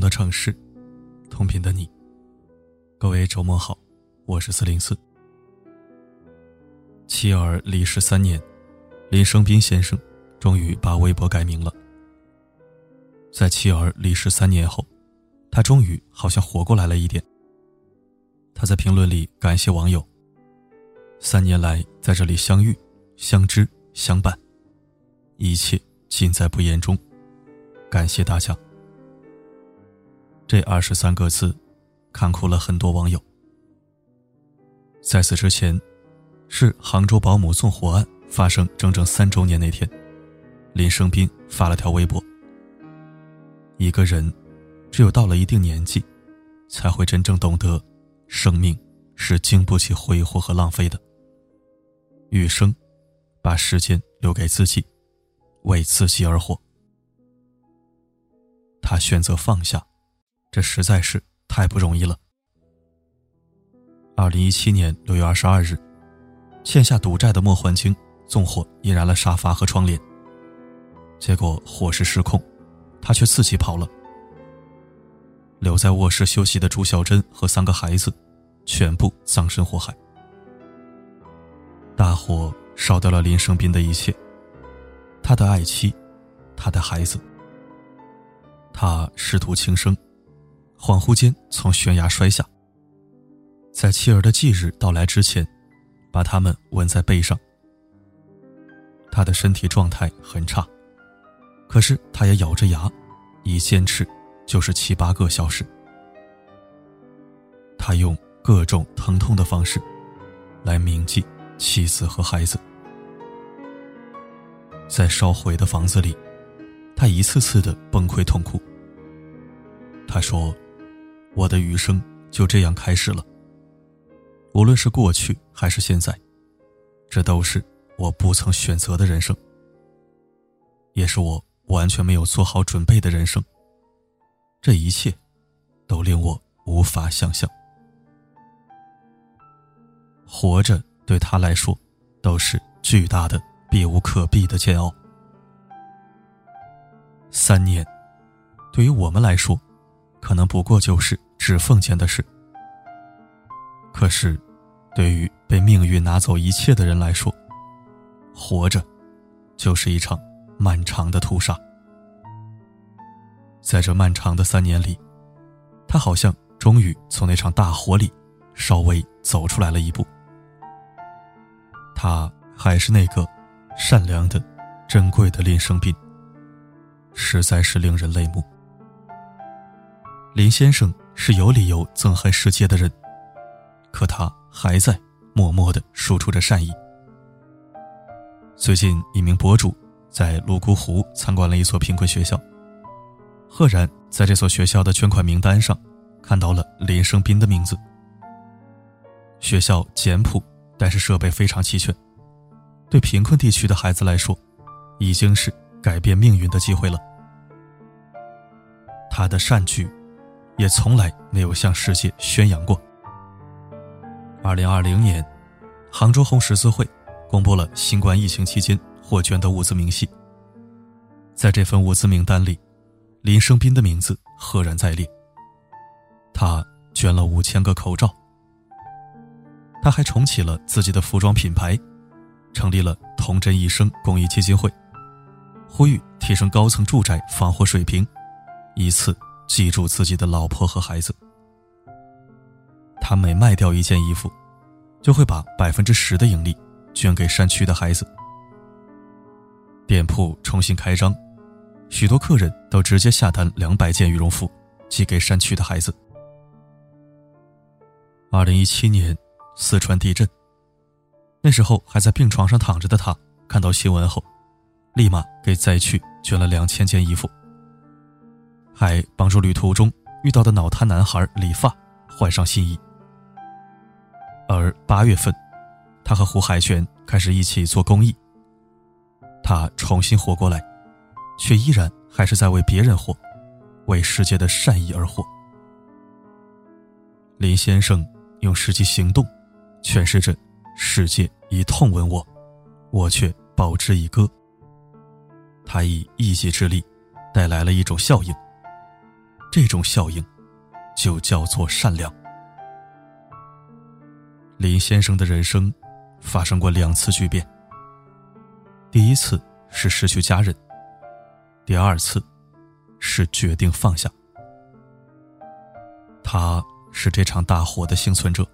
的城市，同频的你。各位周末好，我是四零四。妻儿离世三年，林生斌先生终于把微博改名了。在妻儿离世三年后，他终于好像活过来了一点。他在评论里感谢网友：三年来在这里相遇、相知、相伴，一切尽在不言中。感谢大家。这二十三个字，看哭了很多网友。在此之前，是杭州保姆纵火案发生整整三周年那天，林生斌发了条微博：“一个人，只有到了一定年纪，才会真正懂得，生命是经不起挥霍和浪费的。余生，把时间留给自己，为自己而活。”他选择放下。这实在是太不容易了。二零一七年六月二十二日，欠下赌债的莫焕晶纵火引燃了沙发和窗帘。结果火势失控，他却自己跑了。留在卧室休息的朱小珍和三个孩子，全部葬身火海。大火烧掉了林生斌的一切，他的爱妻，他的孩子。他试图轻生。恍惚间从悬崖摔下，在妻儿的忌日到来之前，把他们吻在背上。他的身体状态很差，可是他也咬着牙，一坚持就是七八个小时。他用各种疼痛的方式，来铭记妻子和孩子。在烧毁的房子里，他一次次的崩溃痛哭。他说。我的余生就这样开始了。无论是过去还是现在，这都是我不曾选择的人生，也是我完全没有做好准备的人生。这一切，都令我无法想象。活着对他来说，都是巨大的、避无可避的煎熬。三年，对于我们来说。可能不过就是指缝间的事，可是，对于被命运拿走一切的人来说，活着，就是一场漫长的屠杀。在这漫长的三年里，他好像终于从那场大火里稍微走出来了一步。他还是那个善良的、珍贵的林生斌，实在是令人泪目。林先生是有理由憎恨世界的人，可他还在默默的输出着善意。最近，一名博主在泸沽湖参观了一所贫困学校，赫然在这所学校的捐款名单上看到了林生斌的名字。学校简朴，但是设备非常齐全，对贫困地区的孩子来说，已经是改变命运的机会了。他的善举。也从来没有向世界宣扬过。二零二零年，杭州红十字会公布了新冠疫情期间获捐的物资明细。在这份物资名单里，林生斌的名字赫然在列。他捐了五千个口罩。他还重启了自己的服装品牌，成立了“童真一生”公益基金会，呼吁提升高层住宅防火水平，以此。记住自己的老婆和孩子。他每卖掉一件衣服，就会把百分之十的盈利捐给山区的孩子。店铺重新开张，许多客人都直接下单两百件羽绒服，寄给山区的孩子。二零一七年四川地震，那时候还在病床上躺着的他，看到新闻后，立马给灾区捐了两千件衣服。还帮助旅途中遇到的脑瘫男孩理发，换上新衣。而八月份，他和胡海泉开始一起做公益。他重新活过来，却依然还是在为别人活，为世界的善意而活。林先生用实际行动诠释着：世界以痛吻我，我却报之以歌。他以一己之力带来了一种效应。这种效应就叫做善良。林先生的人生发生过两次巨变。第一次是失去家人，第二次是决定放下。他是这场大火的幸存者，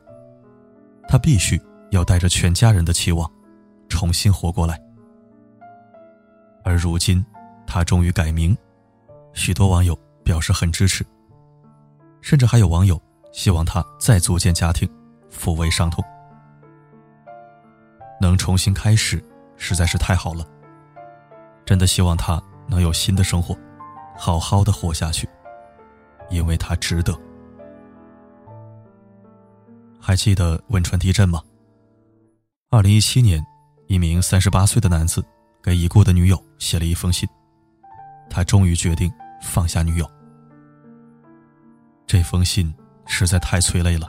他必须要带着全家人的期望重新活过来。而如今，他终于改名，许多网友表示很支持，甚至还有网友希望他再组建家庭。抚慰伤痛，能重新开始，实在是太好了。真的希望他能有新的生活，好好的活下去，因为他值得。还记得汶川地震吗？二零一七年，一名三十八岁的男子给已故的女友写了一封信，他终于决定放下女友。这封信实在太催泪了。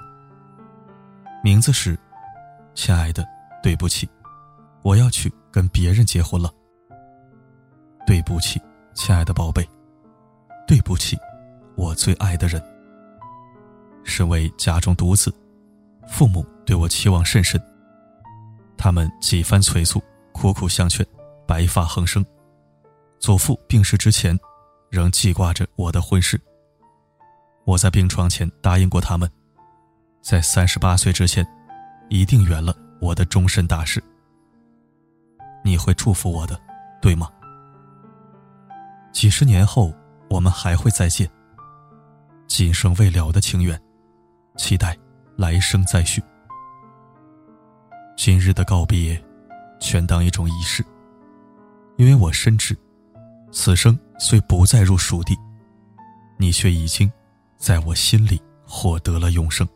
名字是，亲爱的，对不起，我要去跟别人结婚了。对不起，亲爱的宝贝，对不起，我最爱的人。身为家中独子，父母对我期望甚深，他们几番催促，苦苦相劝，白发横生。祖父病逝之前，仍记挂着我的婚事。我在病床前答应过他们。在三十八岁之前，一定圆了我的终身大事。你会祝福我的，对吗？几十年后，我们还会再见。今生未了的情缘，期待来生再续。今日的告别，全当一种仪式，因为我深知，此生虽不再入蜀地，你却已经在我心里获得了永生。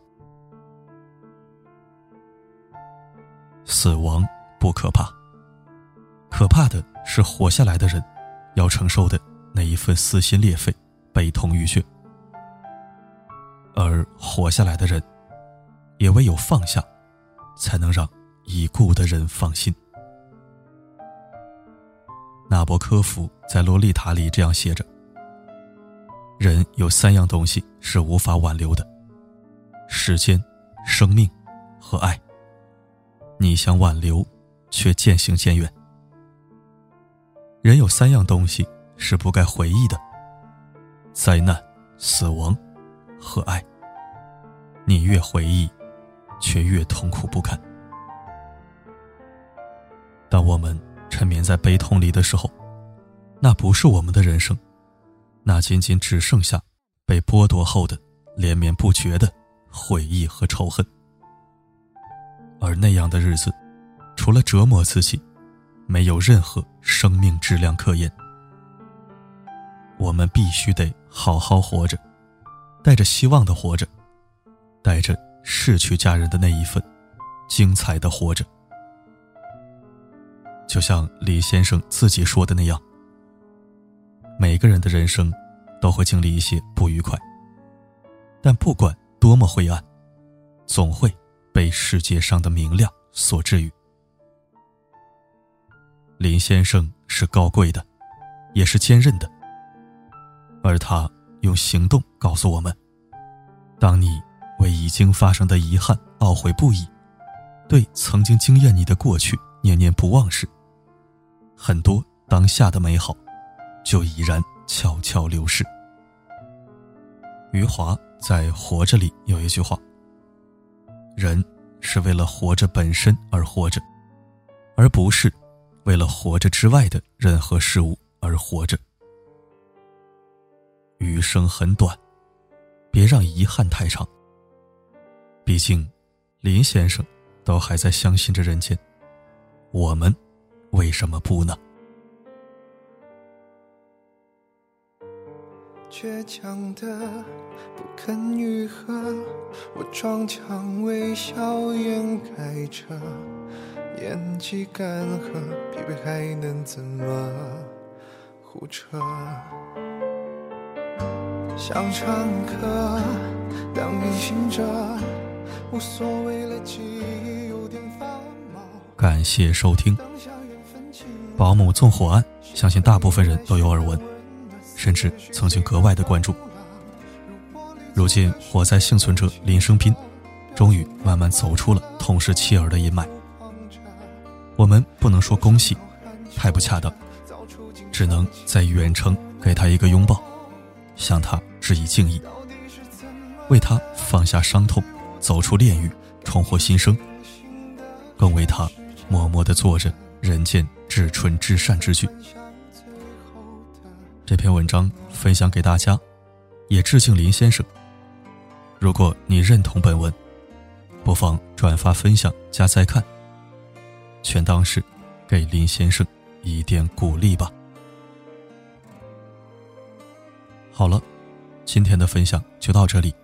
死亡不可怕，可怕的是活下来的人要承受的那一份撕心裂肺、悲痛欲绝。而活下来的人，也唯有放下，才能让已故的人放心。纳博科夫在《洛丽塔》里这样写着：“人有三样东西是无法挽留的：时间、生命和爱。”你想挽留，却渐行渐远。人有三样东西是不该回忆的：灾难、死亡和爱。你越回忆，却越痛苦不堪。当我们沉眠在悲痛里的时候，那不是我们的人生，那仅仅只剩下被剥夺后的连绵不绝的悔意和仇恨。而那样的日子，除了折磨自己，没有任何生命质量可言。我们必须得好好活着，带着希望的活着，带着逝去家人的那一份精彩的活着。就像李先生自己说的那样，每个人的人生都会经历一些不愉快，但不管多么灰暗，总会。被世界上的明亮所治愈。林先生是高贵的，也是坚韧的，而他用行动告诉我们：当你为已经发生的遗憾懊悔不已，对曾经惊艳你的过去念念不忘时，很多当下的美好就已然悄悄流逝。余华在《活着》里有一句话。人是为了活着本身而活着，而不是为了活着之外的任何事物而活着。余生很短，别让遗憾太长。毕竟，林先生都还在相信着人间，我们为什么不呢？倔强的不肯愈合，我装腔微笑掩盖着演技干涸，疲惫还能怎么胡扯？想唱歌，当运行者，无所谓了记忆有点发毛。感谢收听，保姆纵火案，相信大部分人都有耳闻。甚至曾经格外的关注，如今火灾幸存者林生斌，终于慢慢走出了痛失妻儿的阴霾。我们不能说恭喜，太不恰当，只能在远程给他一个拥抱，向他致以敬意，为他放下伤痛，走出炼狱，重获新生，更为他默默地做着人间至纯至善之举。这篇文章分享给大家，也致敬林先生。如果你认同本文，不妨转发分享加再看，全当是给林先生一点鼓励吧。好了，今天的分享就到这里。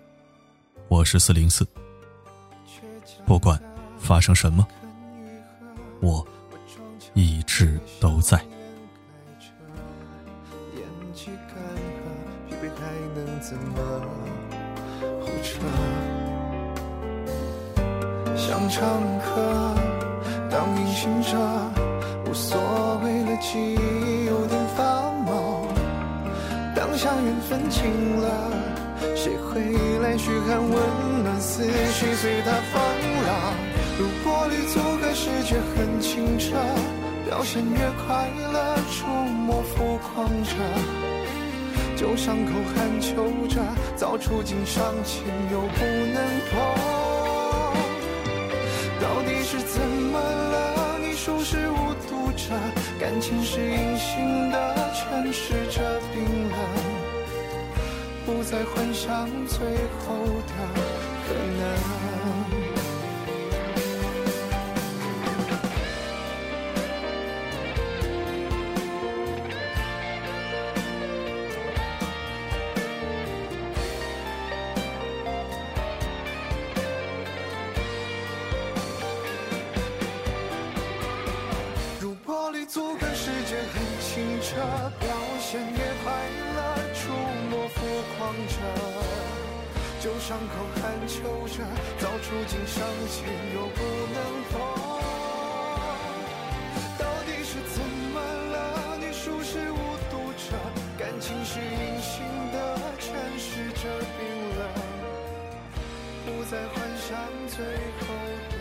我是四零四，不管发生什么，我一直都在。怎么胡扯想唱歌，当隐形者，无所谓了，记忆有点发毛。当下缘分尽了，谁会来嘘寒问暖？思绪随它放浪，如玻璃阻隔视觉很清澈，表现越快乐，触摸浮狂着，旧伤口含求着，早触景伤情又不能躲。到底是怎么了？你熟视无睹着。感情是隐形的，诠释着冰冷，不再幻想最后的可能。清澈，表现也快乐，触摸浮狂着，旧伤口含求着，早触景伤情又不能破。到底是怎么了？你熟视无睹着，感情是隐形的，诠释着冰冷，不再幻想最后的。